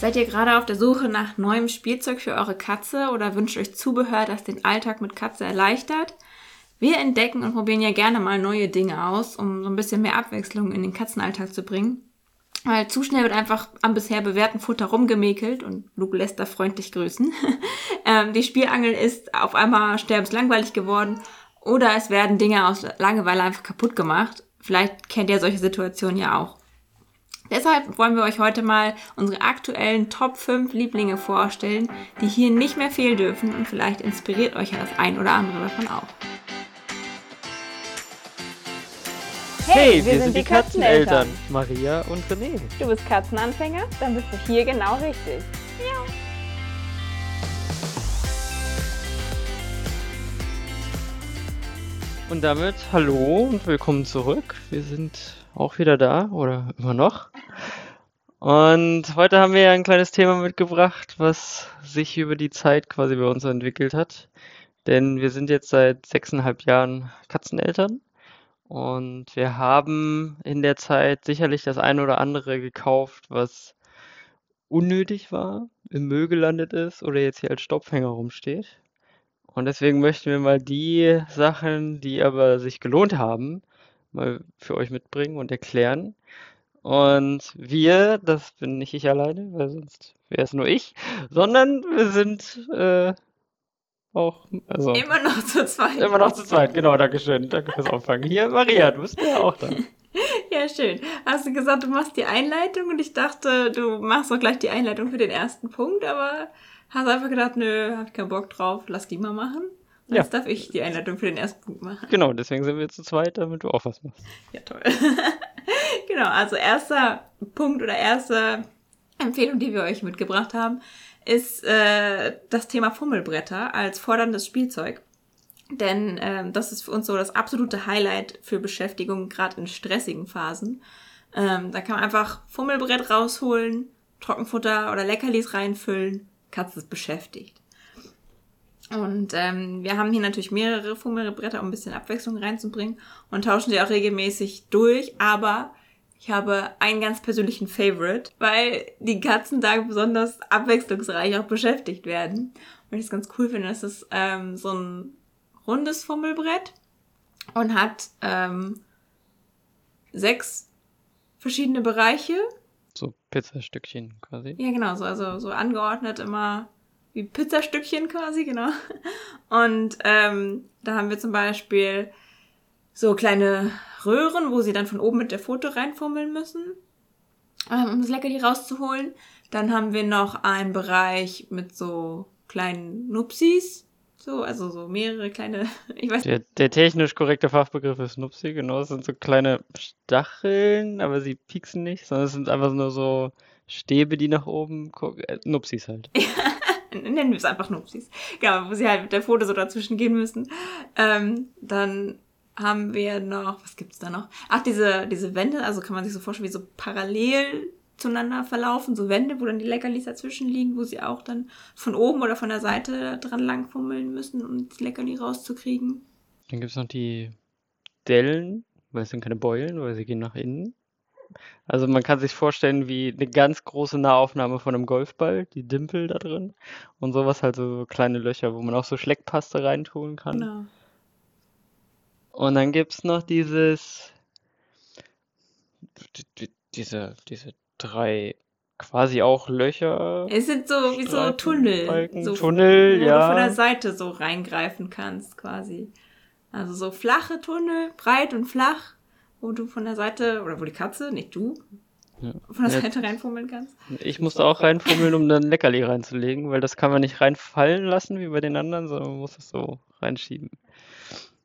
Seid ihr gerade auf der Suche nach neuem Spielzeug für eure Katze oder wünscht euch Zubehör, das den Alltag mit Katze erleichtert? Wir entdecken und probieren ja gerne mal neue Dinge aus, um so ein bisschen mehr Abwechslung in den Katzenalltag zu bringen. Weil zu schnell wird einfach am bisher bewährten Futter rumgemäkelt und Luke lässt da freundlich grüßen. ähm, die Spielangel ist auf einmal sterbenslangweilig geworden oder es werden Dinge aus Langeweile einfach kaputt gemacht. Vielleicht kennt ihr solche Situationen ja auch. Deshalb wollen wir euch heute mal unsere aktuellen Top 5 Lieblinge vorstellen, die hier nicht mehr fehlen dürfen und vielleicht inspiriert euch ja das ein oder andere davon auch. Hey, wir, wir sind, die Katzeneltern, Katzeneltern, Maria und René. Du bist Katzenanfänger? Dann bist du hier genau richtig. Ja. Und damit hallo und willkommen zurück. Wir sind auch wieder da oder immer noch. Und heute haben wir ein kleines Thema mitgebracht, was sich über die Zeit quasi bei uns entwickelt hat. Denn wir sind jetzt seit sechseinhalb Jahren Katzeneltern und wir haben in der Zeit sicherlich das eine oder andere gekauft, was unnötig war, im Müll gelandet ist oder jetzt hier als Stopfhänger rumsteht. Und deswegen möchten wir mal die Sachen, die aber sich gelohnt haben, mal für euch mitbringen und erklären. Und wir, das bin nicht ich alleine, weil sonst wäre es nur ich, sondern wir sind äh, auch. Also, immer noch zu zweit. Immer noch zu zweit, genau, Dankeschön. Danke fürs Auffangen. Hier, Maria, du bist ja auch da. ja, schön. Hast du gesagt, du machst die Einleitung und ich dachte, du machst auch gleich die Einleitung für den ersten Punkt, aber hast einfach gedacht, nö, hab ich keinen Bock drauf, lass die mal machen. Und ja. Jetzt darf ich die Einleitung für den ersten Punkt machen. Genau, deswegen sind wir zu zweit, damit du auch was machst. Ja, toll. genau, also erster Punkt oder erste Empfehlung, die wir euch mitgebracht haben, ist äh, das Thema Fummelbretter als forderndes Spielzeug. Denn ähm, das ist für uns so das absolute Highlight für Beschäftigung, gerade in stressigen Phasen. Ähm, da kann man einfach Fummelbrett rausholen, Trockenfutter oder Leckerlis reinfüllen, Katze ist beschäftigt. Und ähm, wir haben hier natürlich mehrere Fummelbretter, um ein bisschen Abwechslung reinzubringen und tauschen die auch regelmäßig durch, aber ich habe einen ganz persönlichen Favorite, weil die Katzen da besonders abwechslungsreich auch beschäftigt werden. Und ich es ganz cool finde, das ist ähm, so ein rundes Fummelbrett und hat ähm, sechs verschiedene Bereiche. So Pizzastückchen quasi. Ja, genau, so, also so angeordnet immer wie Pizzastückchen quasi, genau. Und ähm, da haben wir zum Beispiel so kleine Röhren, wo sie dann von oben mit der Foto reinfummeln müssen, ähm, um das Leckerli rauszuholen. Dann haben wir noch einen Bereich mit so kleinen Nupsis. So, also so mehrere kleine, ich weiß der, der technisch korrekte Fachbegriff ist Nupsi, genau. Das sind so kleine Stacheln, aber sie pieksen nicht, sondern es sind einfach nur so Stäbe, die nach oben gucken. Äh, Nupsis halt. nennen wir es einfach Nupsis. Genau, wo sie halt mit der Foto so dazwischen gehen müssen. Ähm, dann haben wir noch, was gibt's da noch? Ach, diese, diese Wände, also kann man sich so vorstellen, wie so parallel zueinander verlaufen, so Wände, wo dann die Leckerlis dazwischen liegen, wo sie auch dann von oben oder von der Seite dran langfummeln müssen, um das Leckerli rauszukriegen. Dann gibt's noch die Dellen, weil es sind keine Beulen, weil sie gehen nach innen. Also man kann sich vorstellen wie eine ganz große Nahaufnahme von einem Golfball, die Dimpel da drin und sowas halt so kleine Löcher, wo man auch so Schleckpaste reintun kann. Genau. Und dann gibt's noch dieses, diese, diese drei quasi auch Löcher. Es sind so wie so Tunnel. Balken, so, Tunnel, wo ja. du von der Seite so reingreifen kannst, quasi. Also so flache Tunnel, breit und flach, wo du von der Seite, oder wo die Katze, nicht du, ja. von der ja. Seite reinfummeln kannst. Ich musste auch reinfummeln, um dann Leckerli reinzulegen, weil das kann man nicht reinfallen lassen wie bei den anderen, sondern man muss es so reinschieben.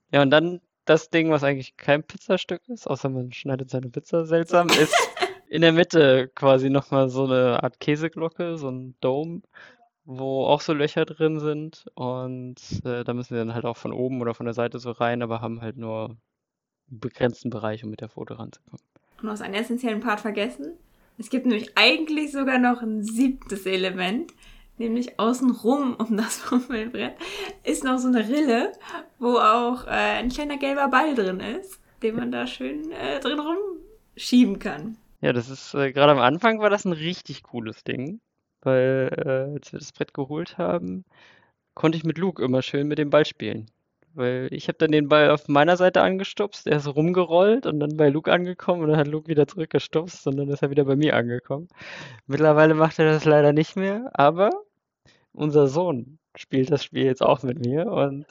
Ja, und dann das Ding, was eigentlich kein Pizzastück ist, außer man schneidet seine Pizza seltsam, ist in der Mitte quasi nochmal so eine Art Käseglocke, so ein Dome, wo auch so Löcher drin sind. Und äh, da müssen wir dann halt auch von oben oder von der Seite so rein, aber haben halt nur einen begrenzten Bereich, um mit der Foto ranzukommen. Und du hast einen essentiellen Part vergessen. Es gibt nämlich eigentlich sogar noch ein siebtes Element, nämlich außenrum um das Fummelbrett, ist noch so eine Rille, wo auch äh, ein kleiner gelber Ball drin ist, den man da schön äh, drin rumschieben kann. Ja, das ist, äh, gerade am Anfang war das ein richtig cooles Ding. weil äh, als wir das Brett geholt haben, konnte ich mit Luke immer schön mit dem Ball spielen. Weil ich habe dann den Ball auf meiner Seite angestupst, er ist rumgerollt und dann bei Luke angekommen und dann hat Luke wieder zurückgestupst und dann ist er wieder bei mir angekommen. Mittlerweile macht er das leider nicht mehr, aber unser Sohn spielt das Spiel jetzt auch mit mir und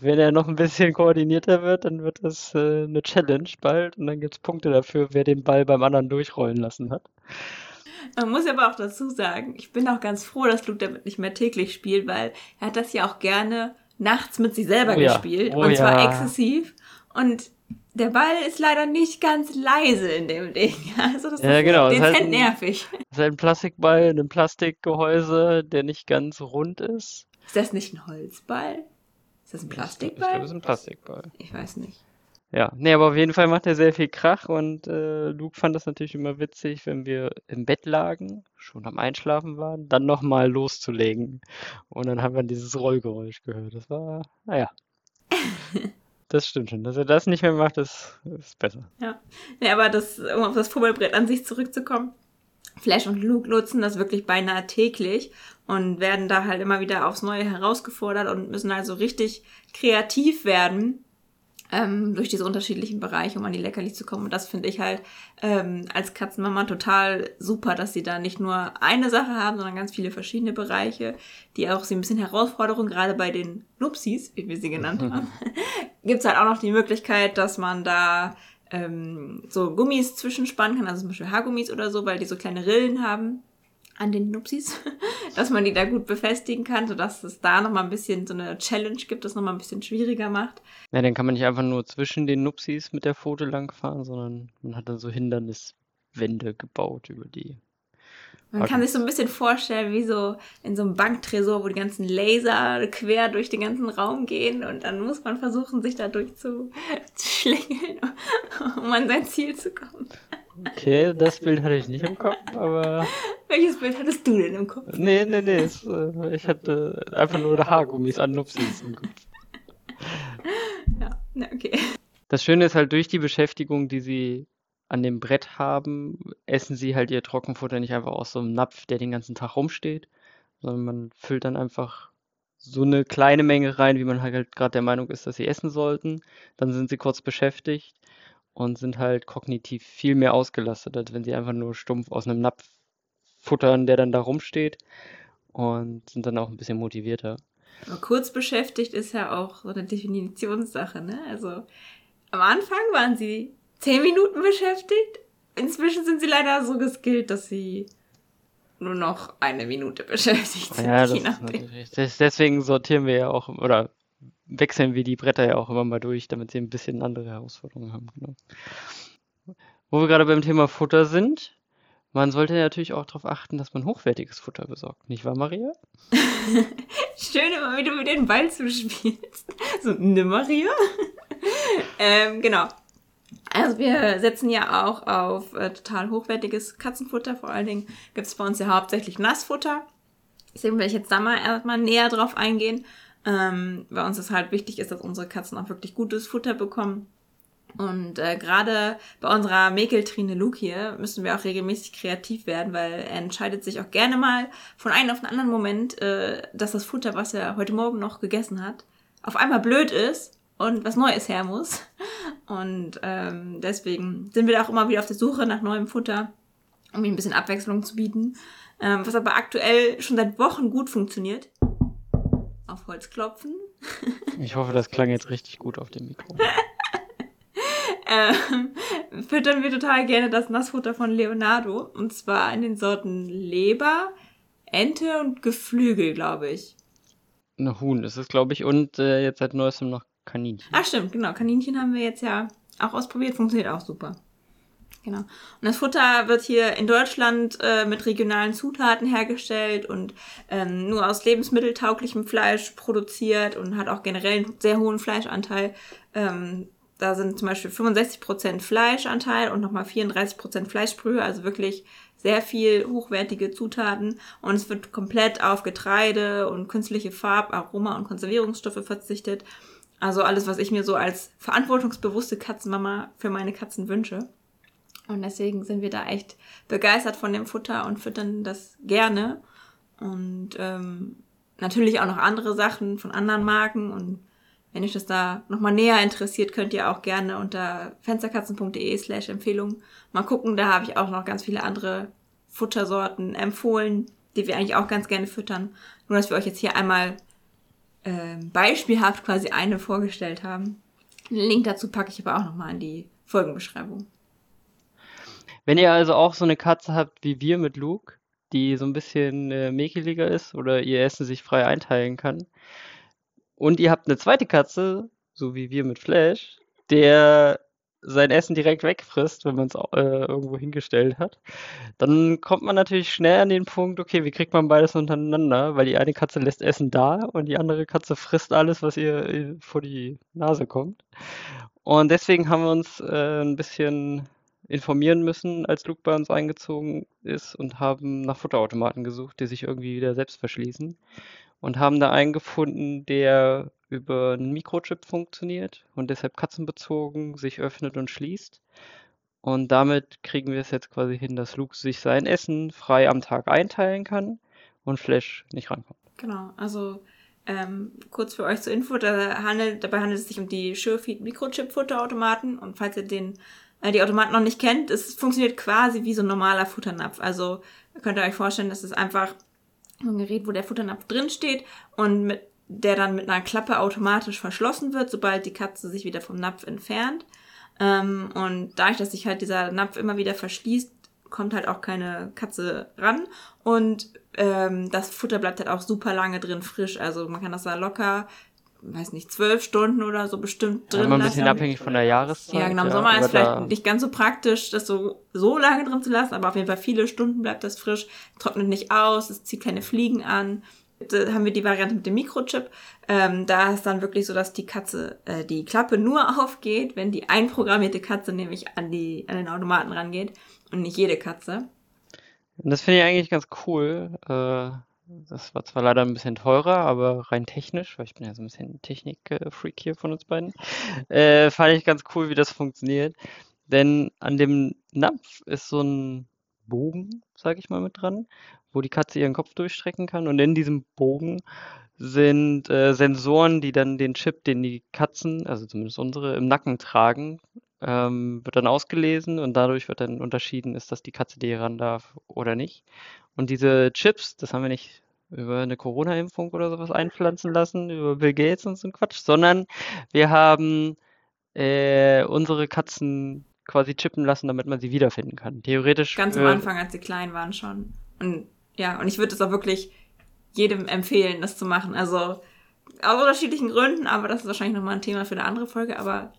wenn er noch ein bisschen koordinierter wird, dann wird das äh, eine Challenge bald und dann gibt es Punkte dafür, wer den Ball beim anderen durchrollen lassen hat. Man muss aber auch dazu sagen, ich bin auch ganz froh, dass Luke damit nicht mehr täglich spielt, weil er hat das ja auch gerne nachts mit sich selber Oh ja. gespielt Oh und zwar ja. exzessiv und der Ball ist leider nicht ganz leise in dem Ding. Also das Ja, ist genau, das ist dezent halt ein- nervig. Das ist halt ein Plastikball in einem Plastikgehäuse, der nicht ganz rund ist. Ist das nicht ein Holzball? Ist das ein Ich glaube, Plastikball? es ist ein Plastikball. Ich weiß nicht. Ja, nee, aber auf jeden Fall macht er sehr viel Krach und äh, Luke fand das natürlich immer witzig, wenn wir im Bett lagen, schon am Einschlafen waren, dann nochmal loszulegen. Und dann haben wir dieses Rollgeräusch gehört. Das war, naja. Das stimmt schon. Dass er das nicht mehr macht, ist, ist besser. Ja, aber das, um auf das Fummelbrett an sich zurückzukommen, Flash und Luke nutzen das wirklich beinahe täglich und werden da halt immer wieder aufs Neue herausgefordert und müssen also richtig kreativ werden ähm, durch diese unterschiedlichen Bereiche, um an die Leckerlis zu kommen. Und das finde ich halt ähm, als Katzenmama total super, dass sie da nicht nur eine Sache haben, sondern ganz viele verschiedene Bereiche, die auch sie ein bisschen Herausforderung, gerade bei den Nupsis, wie wir sie genannt haben, gibt's halt auch noch die Möglichkeit, dass man da ähm, so Gummis zwischenspannen kann, also zum Beispiel Haargummis oder so, weil die so kleine Rillen haben an den Nupsis, dass man die da gut befestigen kann, sodass es da nochmal ein bisschen so eine Challenge gibt, das nochmal ein bisschen schwieriger macht. Ja, dann kann man nicht einfach nur zwischen den Nupsis mit der Pfote langfahren, sondern man hat dann so Hinderniswände gebaut über die. Man kann sich so ein bisschen vorstellen, wie so in so einem Banktresor, wo die ganzen Laser quer durch den ganzen Raum gehen und dann muss man versuchen, sich da durchzuschlängeln, um an sein Ziel zu kommen. Okay, das Bild hatte ich nicht im Kopf, aber Welches Bild hattest du denn im Kopf? nee, nee, nee, es, äh, ich hatte einfach nur Haargummis an Nupsis im Kopf. Ja, na, okay. Das Schöne ist halt, durch die Beschäftigung, die sie an dem Brett haben, essen sie halt ihr Trockenfutter nicht einfach aus so einem Napf, der den ganzen Tag rumsteht, sondern man füllt dann einfach so eine kleine Menge rein, wie man halt gerade der Meinung ist, dass sie essen sollten. Dann sind sie kurz beschäftigt und sind halt kognitiv viel mehr ausgelastet, als wenn sie einfach nur stumpf aus einem Napf futtern, der dann da rumsteht und sind dann auch ein bisschen motivierter. Aber kurz beschäftigt ist ja auch so eine Definitionssache, ne? Also am Anfang waren sie zehn Minuten beschäftigt. Inzwischen sind sie leider so geskillt, dass sie nur noch eine Minute beschäftigt sind. Ja, das ist natürlich Deswegen sortieren wir ja auch, oder wechseln wir die Bretter ja auch immer mal durch, damit sie ein bisschen andere Herausforderungen haben. Genau. Wo wir gerade beim Thema Futter sind, man sollte natürlich auch darauf achten, dass man hochwertiges Futter besorgt. Nicht wahr, Maria? Schön immer, wie du mit den Ball zuspielst. So, ne Maria? ähm, genau. Also wir setzen ja auch auf äh, total hochwertiges Katzenfutter. Vor allen Dingen gibt es bei uns ja hauptsächlich Nassfutter. Deswegen will ich jetzt da mal erstmal näher drauf eingehen. Ähm, bei uns ist halt wichtig ist, dass unsere Katzen auch wirklich gutes Futter bekommen. Und äh, gerade bei unserer Mäkeltrine Luke hier müssen wir auch regelmäßig kreativ werden, weil er entscheidet sich auch gerne mal von einem auf den anderen Moment, äh, dass das Futter, was er heute Morgen noch gegessen hat, auf einmal blöd ist und was Neues her muss. Und ähm, deswegen sind wir da auch immer wieder auf der Suche nach neuem Futter, um ihm ein bisschen Abwechslung zu bieten. Ähm, was aber aktuell schon seit Wochen gut funktioniert. Auf Holz klopfen. Ich hoffe, das klang jetzt richtig gut auf dem Mikro. ähm, füttern wir total gerne das Nassfutter von Leonardo. Und zwar in den Sorten Leber, Ente und Geflügel, glaube ich. Ein Huhn ist es, glaube ich, und äh, jetzt seit neuestem noch Kaninchen. Ach stimmt, genau. Kaninchen haben wir jetzt ja auch ausprobiert. Funktioniert auch super. Genau. Und das Futter wird hier in Deutschland äh, mit regionalen Zutaten hergestellt und ähm, nur aus lebensmitteltauglichem Fleisch produziert und hat auch generell einen sehr hohen Fleischanteil. Ähm, da sind zum Beispiel 65% Fleischanteil und nochmal 34% Fleischbrühe, also wirklich sehr viel hochwertige Zutaten. Und es wird komplett auf Getreide und künstliche Farb-, Aroma- und Konservierungsstoffe verzichtet. Also alles, was ich mir so als verantwortungsbewusste Katzenmama für meine Katzen wünsche. Und deswegen sind wir da echt begeistert von dem Futter und füttern das gerne. und ähm, natürlich auch noch andere Sachen von anderen Marken. Und wenn euch das da nochmal näher interessiert, könnt ihr auch gerne unter fensterkatzen.de slash Empfehlung mal gucken. Da habe ich auch noch ganz viele andere Futtersorten empfohlen, die wir eigentlich auch ganz gerne füttern. Nur, dass wir euch jetzt hier einmal äh, beispielhaft quasi eine vorgestellt haben. Den Link dazu packe ich aber auch nochmal in die Folgenbeschreibung. Wenn ihr also auch so eine Katze habt wie wir mit Luke, die so ein bisschen äh, mäkeliger ist oder ihr Essen sich frei einteilen kann, und ihr habt eine zweite Katze, so wie wir mit Flash, der sein Essen direkt wegfrisst, wenn man es äh, irgendwo hingestellt hat, dann kommt man natürlich schnell an den Punkt, okay, wie kriegt man beides untereinander? Weil die eine Katze lässt Essen da und die andere Katze frisst alles, was ihr äh, vor die Nase kommt. Und deswegen haben wir uns äh, ein bisschen informieren müssen, als Luke bei uns eingezogen ist und haben nach Futterautomaten gesucht, die sich irgendwie wieder selbst verschließen. Und haben da einen gefunden, der über einen Mikrochip funktioniert und deshalb katzenbezogen sich öffnet und schließt. Und damit kriegen wir es jetzt quasi hin, dass Luke sich sein Essen frei am Tag einteilen kann und Flash nicht rankommt. Genau, also ähm, kurz für euch zur Info, da handelt, dabei handelt es sich um die SureFeed Mikrochip Futterautomaten und falls ihr den die Automaten noch nicht kennt, es funktioniert quasi wie so ein normaler Futternapf. Also könnt ihr euch vorstellen, das ist einfach ein Gerät, wo der Futternapf drin steht und mit, der dann mit einer Klappe automatisch verschlossen wird, sobald die Katze sich wieder vom Napf entfernt. Ähm, und dadurch, dass sich halt dieser Napf immer wieder verschließt, kommt halt auch keine Katze ran. Und ähm, das Futter bleibt halt auch super lange drin frisch. Also man kann das da locker weiß nicht, zwölf Stunden oder so bestimmt drin. Ja, immer ein bisschen lassen. abhängig von der Jahreszeit. Ja, genau. Im Sommer ja, ist vielleicht nicht ganz so praktisch, das so, so lange drin zu lassen, aber auf jeden Fall viele Stunden bleibt das frisch, trocknet nicht aus, es zieht keine Fliegen an. Da haben wir die Variante mit dem Mikrochip. Ähm, da ist dann wirklich so, dass die Katze, äh, die Klappe nur aufgeht, wenn die einprogrammierte Katze nämlich an, die, an den Automaten rangeht und nicht jede Katze. Das finde ich eigentlich ganz cool. Äh das war zwar leider ein bisschen teurer, aber rein technisch, weil ich bin ja so ein bisschen Technik-Freak hier von uns beiden, äh, fand ich ganz cool, wie das funktioniert. Denn an dem Napf ist so ein Bogen, sag ich mal, mit dran, wo die Katze ihren Kopf durchstrecken kann. Und in diesem Bogen sind äh, Sensoren, die dann den Chip, den die Katzen, also zumindest unsere, im Nacken tragen, ähm, wird dann ausgelesen und dadurch wird dann unterschieden, ist das die Katze, die hier ran darf oder nicht. Und diese Chips, das haben wir nicht über eine Corona-Impfung oder sowas einpflanzen lassen, über Bill Gates und so ein Quatsch, sondern wir haben äh, unsere Katzen quasi chippen lassen, damit man sie wiederfinden kann. Theoretisch. Ganz am Anfang, als sie klein waren schon. Und ja, und ich würde es auch wirklich jedem empfehlen, das zu machen. Also aus unterschiedlichen Gründen, aber das ist wahrscheinlich nochmal ein Thema für eine andere Folge. Aber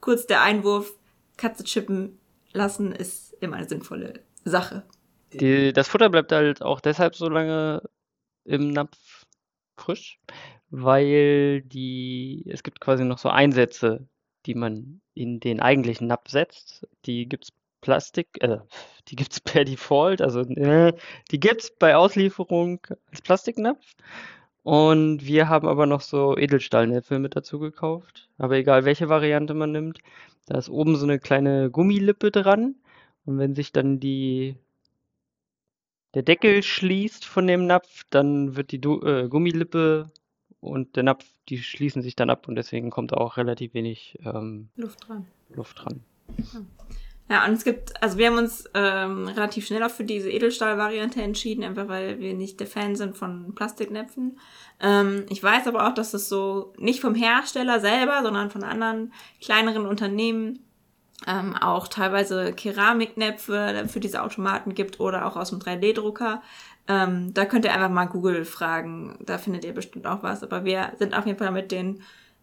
kurz der Einwurf, Katze chippen lassen ist immer eine sinnvolle Sache. Die, das Futter bleibt halt auch deshalb so lange im Napf frisch, weil die, es gibt quasi noch so Einsätze, die man in den eigentlichen Napf setzt. Die gibt's Plastik, äh, die gibt's per Default, also äh, die gibt's bei Auslieferung als Plastiknapf. Und wir haben aber noch so Edelstahlnäpfe mit dazu gekauft. Aber egal welche Variante man nimmt, da ist oben so eine kleine Gummilippe dran. Und wenn sich dann die der Deckel schließt von dem Napf, dann wird die du äh, Gummilippe und der Napf, die schließen sich dann ab und deswegen kommt auch relativ wenig ähm, Luft dran. Luft dran. Ja. Und es gibt, also wir haben uns ähm, relativ schnell auch für diese Edelstahl-Variante entschieden, einfach weil wir nicht der Fan sind von Plastiknäpfen. Ähm, ich weiß aber auch, dass das so nicht vom Hersteller selber, sondern von anderen kleineren Unternehmen ähm, auch teilweise Keramiknäpfe für diese Automaten gibt oder auch aus dem 3D-Drucker. Ähm, da könnt ihr einfach mal Google fragen, da findet ihr bestimmt auch was. Aber wir sind auf jeden Fall mit den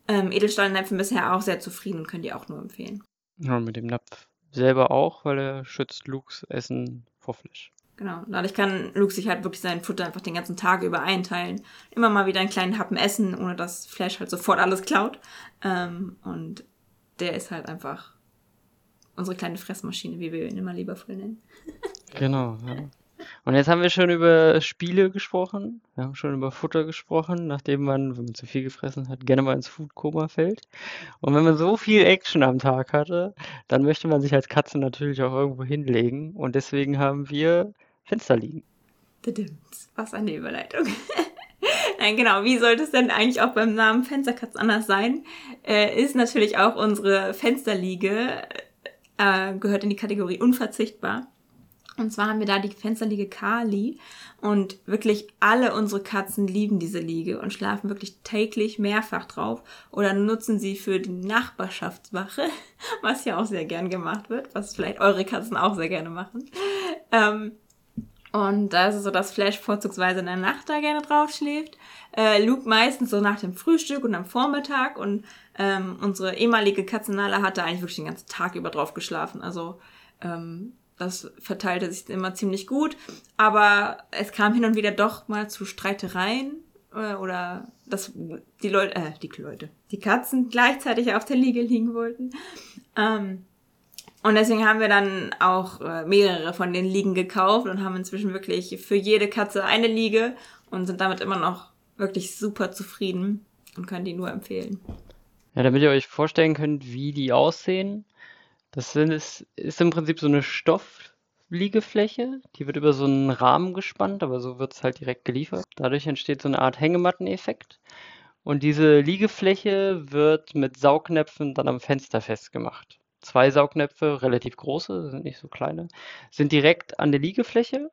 ähm, Edelstahllnäpfen bisher auch sehr zufrieden und könnt ihr auch nur empfehlen. Ja, mit dem Napf selber auch, weil er schützt Lukes Essen vor Fleisch. Genau, dadurch kann Luke sich halt wirklich sein Futter einfach den ganzen Tag über einteilen. Immer mal wieder einen kleinen Happen essen, ohne dass Flash halt sofort alles klaut. Ähm, und der ist halt einfach unsere kleine Fressmaschine, wie wir ihn immer liebevoll nennen. genau, ja. Und jetzt haben wir schon über Spiele gesprochen, wir haben schon über Futter gesprochen, nachdem man, wenn man zu viel gefressen hat, gerne mal ins Foodkoma fällt. Und wenn man so viel Action am Tag hatte, dann möchte man sich als Katze natürlich auch irgendwo hinlegen. Und deswegen haben wir Fenster liegen. Was eine Überleitung. Nein, genau. Wie sollte es denn eigentlich auch beim Namen Fensterkatz anders sein? Äh, ist natürlich auch unsere Fensterliege, äh, gehört in die Kategorie unverzichtbar. Und zwar haben wir da die Fensterliege Kali und wirklich alle unsere Katzen lieben diese Liege und schlafen wirklich täglich mehrfach drauf oder nutzen sie für die Nachbarschaftswache, was ja auch sehr gern gemacht wird, was vielleicht eure Katzen auch sehr gerne machen. Ähm, und da ist es so, dass Flash vorzugsweise in der Nacht da gerne drauf schläft. Äh, Luke meistens so nach dem Frühstück und am Vormittag. Und ähm, unsere ehemalige Katzenala hat da eigentlich wirklich den ganzen Tag über drauf geschlafen. Also ähm, das verteilte sich immer ziemlich gut. Aber es kam hin und wieder doch mal zu Streitereien äh, oder dass die Leute, äh, die Leute, die Katzen gleichzeitig auf der Liege liegen wollten. Ähm, und deswegen haben wir dann auch äh, mehrere von den Liegen gekauft und haben inzwischen wirklich für jede Katze eine Liege und sind damit immer noch wirklich super zufrieden und können die nur empfehlen. Ja, damit ihr euch vorstellen könnt, wie die aussehen. Das ist, ist im Prinzip so eine Stoffliegefläche. Die wird über so einen Rahmen gespannt, aber so wird es halt direkt geliefert. Dadurch entsteht so eine Art Hängematteneffekt. Und diese Liegefläche wird mit Saugnäpfen dann am Fenster festgemacht zwei Saugnäpfe, relativ große, sind nicht so kleine, sind direkt an der Liegefläche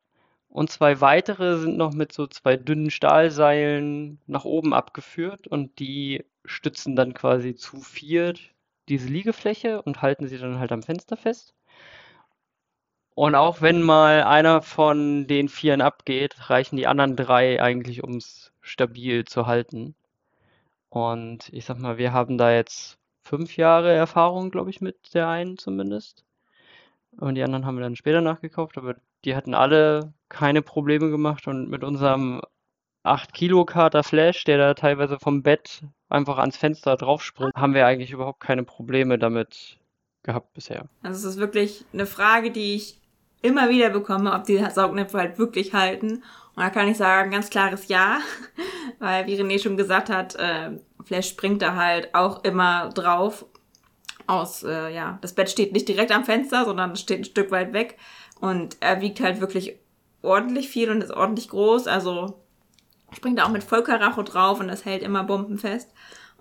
und zwei weitere sind noch mit so zwei dünnen Stahlseilen nach oben abgeführt und die stützen dann quasi zu viert diese Liegefläche und halten sie dann halt am Fenster fest. Und auch wenn mal einer von den Vieren abgeht, reichen die anderen drei eigentlich, um es stabil zu halten. Und ich sag mal, wir haben da jetzt fünf Jahre Erfahrung, glaube ich, mit der einen zumindest. Und die anderen haben wir dann später nachgekauft, aber die hatten alle keine Probleme gemacht und mit unserem 8 Kilo Kater Flash, der da teilweise vom Bett einfach ans Fenster drauf springt, haben wir eigentlich überhaupt keine Probleme damit gehabt bisher. Also es ist wirklich eine Frage, die ich immer wieder bekomme, ob die Saugnäpfe halt wirklich halten. Und da kann ich sagen, ganz klares Ja, weil wie René schon gesagt hat, äh, Flash springt da halt auch immer drauf. Aus, äh, ja, das Bett steht nicht direkt am Fenster, sondern steht ein Stück weit weg. Und er wiegt halt wirklich ordentlich viel und ist ordentlich groß. Also springt da auch mit Vollkaracho drauf und das hält immer bombenfest.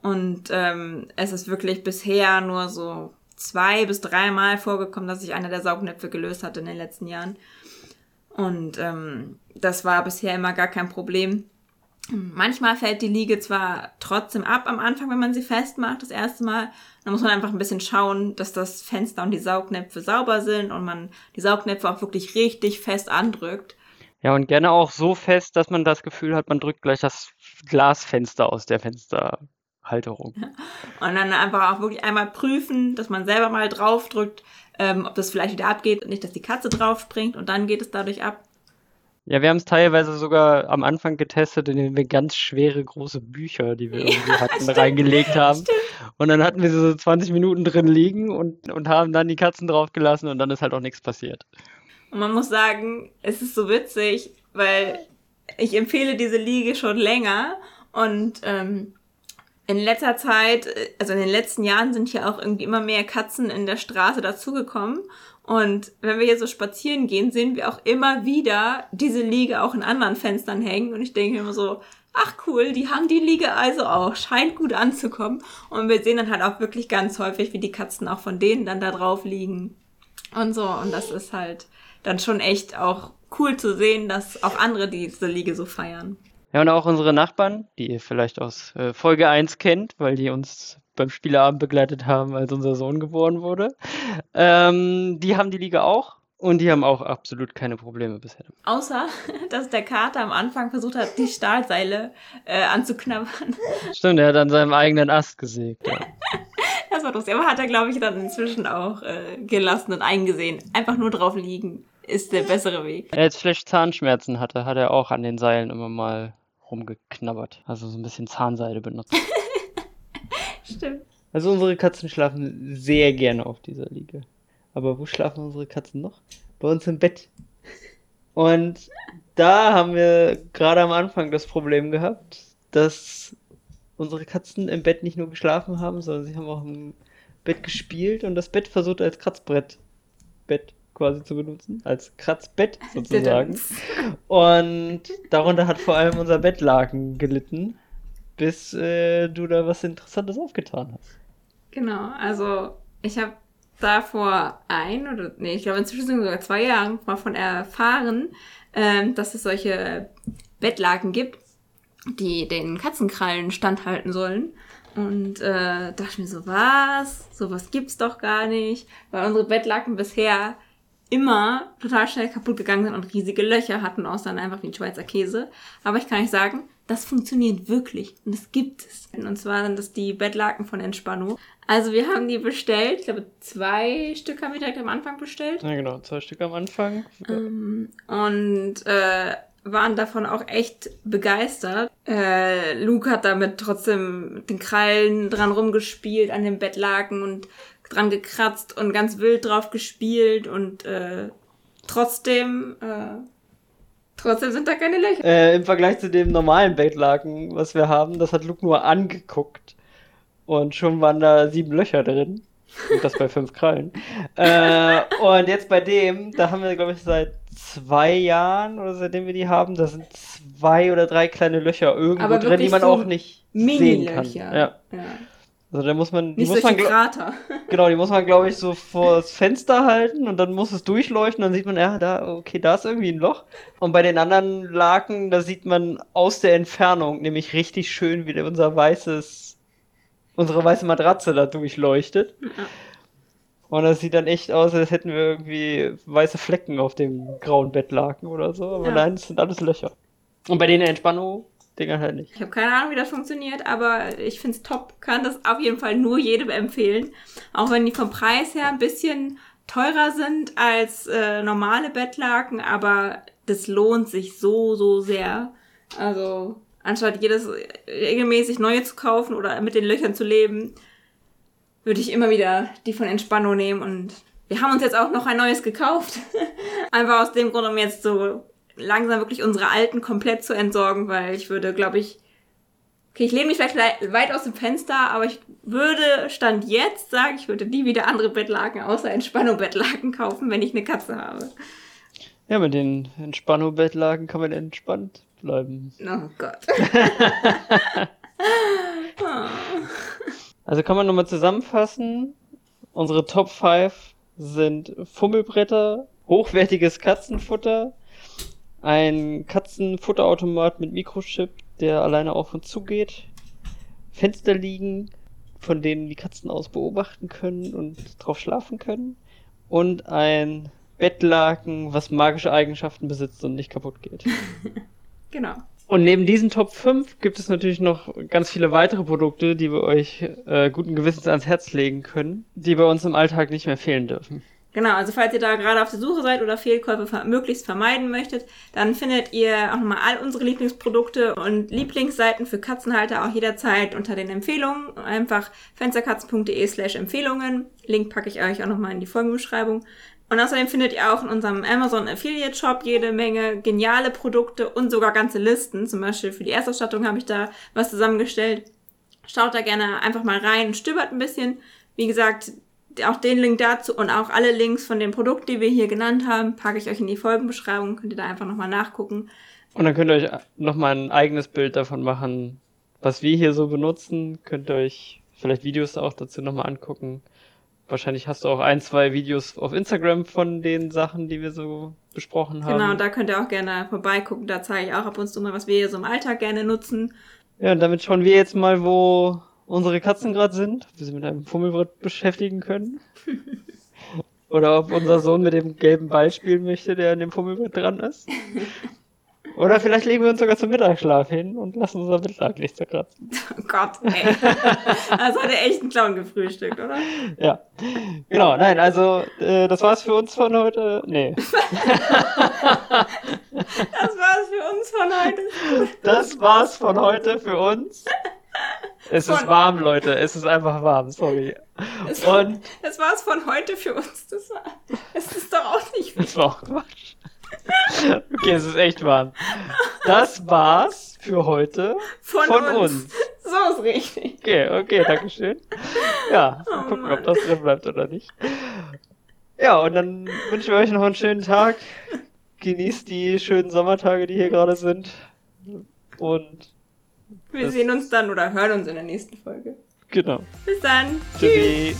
Und ähm, es ist wirklich bisher nur so zwei bis dreimal vorgekommen, dass sich einer der Saugnäpfe gelöst hat in den letzten Jahren. Und ähm, das war bisher immer gar kein Problem. Manchmal fällt die Liege zwar trotzdem ab am Anfang, wenn man sie festmacht, das erste Mal. Da muss man einfach ein bisschen schauen, dass das Fenster und die Saugnäpfe sauber sind und man die Saugnäpfe auch wirklich richtig fest andrückt. Ja, und gerne auch so fest, dass man das Gefühl hat, man drückt gleich das Glasfenster aus der Fensterhalterung. Und dann einfach auch wirklich einmal prüfen, dass man selber mal draufdrückt, ähm, ob das vielleicht wieder abgeht, nicht, dass die Katze drauf springt und dann geht es dadurch ab. Ja, wir haben es teilweise sogar am Anfang getestet, indem wir ganz schwere große Bücher, die wir irgendwie hatten, reingelegt haben. Stimmt. Und dann hatten wir sie so 20 Minuten drin liegen und, und haben dann die Katzen draufgelassen und dann ist halt auch nichts passiert. Und man muss sagen, es ist so witzig, weil ich empfehle diese Liege schon länger und ähm, in letzter Zeit, also in den letzten Jahren sind hier auch irgendwie immer mehr Katzen in der Straße dazugekommen. Und wenn wir hier so spazieren gehen, sehen wir auch immer wieder diese Liege auch in anderen Fenstern hängen. Und ich denke immer so, ach cool, die haben die Liege also auch, scheint gut anzukommen. Und wir sehen dann halt auch wirklich ganz häufig, wie die Katzen auch von denen dann da drauf liegen. Und so, und das ist halt dann schon echt auch cool zu sehen, dass auch andere diese Liege so feiern. Ja, und auch unsere Nachbarn, die ihr vielleicht aus äh, Folge 1 kennt, weil die uns beim Spieleabend begleitet haben, als unser Sohn geboren wurde. Ähm, die haben die Liga auch und die haben auch absolut keine Probleme bisher. Außer, dass der Kater am Anfang versucht hat, die Stahlseile äh, anzuknabbern. Stimmt, er hat an seinem eigenen Ast gesägt. Ja. das war lustig. Aber hat er, glaube ich, dann inzwischen auch äh, gelassen und eingesehen. Einfach nur drauf liegen ist der bessere Weg. Er jetzt vielleicht Zahnschmerzen hatte, hat er auch an den Seilen immer mal rumgeknabbert. Also so ein bisschen Zahnseide benutzt. Stimmt. Also unsere Katzen schlafen sehr gerne auf dieser Liege. Aber wo schlafen unsere Katzen noch? Bei uns im Bett. Und da haben wir gerade am Anfang das Problem gehabt, dass unsere Katzen im Bett nicht nur geschlafen haben, sondern sie haben auch im Bett gespielt und das Bett versucht als Kratzbrett Bett quasi zu benutzen, als Kratzbett sozusagen. Und darunter hat vor allem unser Bettlaken gelitten, bis äh, du da was Interessantes aufgetan hast. Genau, also ich habe da vor ein oder nee, ich glaube inzwischen sogar zwei Jahren mal von erfahren, ähm, dass es solche Bettlaken gibt, die den Katzenkrallen standhalten sollen. Und äh, dachte mir so, was? Sowas gibt's doch gar nicht. Weil unsere Bettlaken bisher immer total schnell kaputt gegangen sind und riesige Löcher hatten, außer dann einfach wie ein Schweizer Käse. Aber ich kann euch sagen, das funktioniert wirklich und es gibt es. Und zwar sind das die Bettlaken von Entspanno. Also wir haben die bestellt, ich glaube zwei Stück haben wir direkt am Anfang bestellt. Ja genau, zwei Stück am Anfang. Ähm, und äh, waren davon auch echt begeistert. Äh, Luke hat damit trotzdem mit den Krallen dran rumgespielt an dem Bettlaken und dran gekratzt und ganz wild drauf gespielt und äh, trotzdem äh, trotzdem sind da keine Löcher. Äh, Im Vergleich zu dem normalen Bettlaken, was wir haben, das hat Luke nur angeguckt und schon waren da sieben Löcher drin. Und das bei fünf Krallen. äh, und jetzt bei dem, da haben wir, glaube ich, seit zwei Jahren oder seitdem wir die haben, da sind zwei oder drei kleine Löcher irgendwo drin, die man so auch nicht sehen kann. Ja. ja. Also da muss man, die Nicht muss man, Krater. genau, die muss man, glaube ich, so vor das Fenster halten und dann muss es durchleuchten, dann sieht man, ja, da, okay, da ist irgendwie ein Loch. Und bei den anderen Laken, da sieht man aus der Entfernung nämlich richtig schön, wie unser weißes, unsere weiße Matratze da durchleuchtet. Und das sieht dann echt aus, als hätten wir irgendwie weiße Flecken auf dem grauen Bettlaken oder so. Aber Ja. nein, es sind alles Löcher. Und bei den Entspannung-Dingern halt nicht. Ich habe keine Ahnung, wie das funktioniert, aber ich find's top. Kann das auf jeden Fall nur jedem empfehlen. Auch wenn die vom Preis her ein bisschen teurer sind als äh, normale Bettlaken, aber das lohnt sich so, so sehr. Also, anstatt jedes regelmäßig neue zu kaufen oder mit den Löchern zu leben, würde ich immer wieder die von Entspannung nehmen und wir haben uns jetzt auch noch ein neues gekauft. Einfach aus dem Grund, um jetzt so langsam wirklich unsere alten komplett zu entsorgen, weil ich würde, glaube ich, okay, ich lehne mich vielleicht le- weit aus dem Fenster, aber ich würde Stand jetzt sagen, ich würde nie wieder andere Bettlaken außer Entspannung-Bettlaken kaufen, wenn ich eine Katze habe. Ja, mit den Entspannung-Bettlaken kann man entspannt bleiben. Oh Gott. Also kann man nochmal zusammenfassen. Unsere Top 5 sind Fummelbretter, hochwertiges Katzenfutter, ein Katzenfutterautomat mit Mikrochip, der alleine auf und zu geht, Fensterliegen, von denen die Katzen aus beobachten können und drauf schlafen können und ein Bettlaken, was magische Eigenschaften besitzt und nicht kaputt geht. Genau. Und neben diesen Top 5 gibt es natürlich noch ganz viele weitere Produkte, die wir euch äh, guten Gewissens ans Herz legen können, die bei uns im Alltag nicht mehr fehlen dürfen. Genau, also falls ihr da gerade auf der Suche seid oder Fehlkäufe ver möglichst vermeiden möchtet, dann findet ihr auch nochmal all unsere Lieblingsprodukte und Lieblingsseiten für Katzenhalter auch jederzeit unter den Empfehlungen. Einfach fensterkatzen.de slash Empfehlungen. Link packe ich euch auch nochmal in die Folgenbeschreibung. Und außerdem findet ihr auch in unserem Amazon Affiliate Shop jede Menge geniale Produkte und sogar ganze Listen. Zum Beispiel für die Erstausstattung habe ich da was zusammengestellt. Schaut da gerne einfach mal rein und stöbert ein bisschen. Wie gesagt, auch den Link dazu und auch alle Links von den Produkten, die wir hier genannt haben, packe ich euch in die Folgenbeschreibung. Könnt ihr da einfach nochmal nachgucken. Und dann könnt ihr euch nochmal ein eigenes Bild davon machen, was wir hier so benutzen. Könnt ihr euch vielleicht Videos auch dazu nochmal angucken. Wahrscheinlich hast du auch ein, zwei Videos auf Instagram von den Sachen, die wir so besprochen haben. Genau, da könnt ihr auch gerne vorbeigucken. Da zeige ich auch ab und zu mal, was wir hier so im Alltag gerne nutzen. Ja, und damit schauen wir jetzt mal, wo unsere Katzen gerade sind, ob wir sie mit einem Fummelbrett beschäftigen können. Oder ob unser Sohn mit dem gelben Ball spielen möchte, der an dem Fummelbrett dran ist. Oder vielleicht legen wir uns sogar zum Mittagsschlaf hin und lassen unser Mittag nicht zerkratzen. Oh Gott, ey. Also hat er echt einen Clown gefrühstückt, oder? Ja. Genau, nein, also äh, das war's für uns von heute. Nee. Das war's für uns von heute. Das war's von heute für uns. Es ist Von- warm, Leute. Es ist einfach warm, sorry. Das, Und das war's von heute für uns. Das, war, das ist doch auch nicht Das war auch Quatsch. Okay, es ist echt warm. Das war's für heute von, von uns. uns. So ist richtig. Okay, okay, dankeschön. Ja, mal Oh gucken, Mann. ob das drin bleibt oder nicht. Ja, und dann wünschen wir euch noch einen schönen Tag. Genießt die schönen Sommertage, die hier gerade sind. Und Wir sehen uns dann oder hören uns in der nächsten Folge. genau. Bis dann. Tschüssi.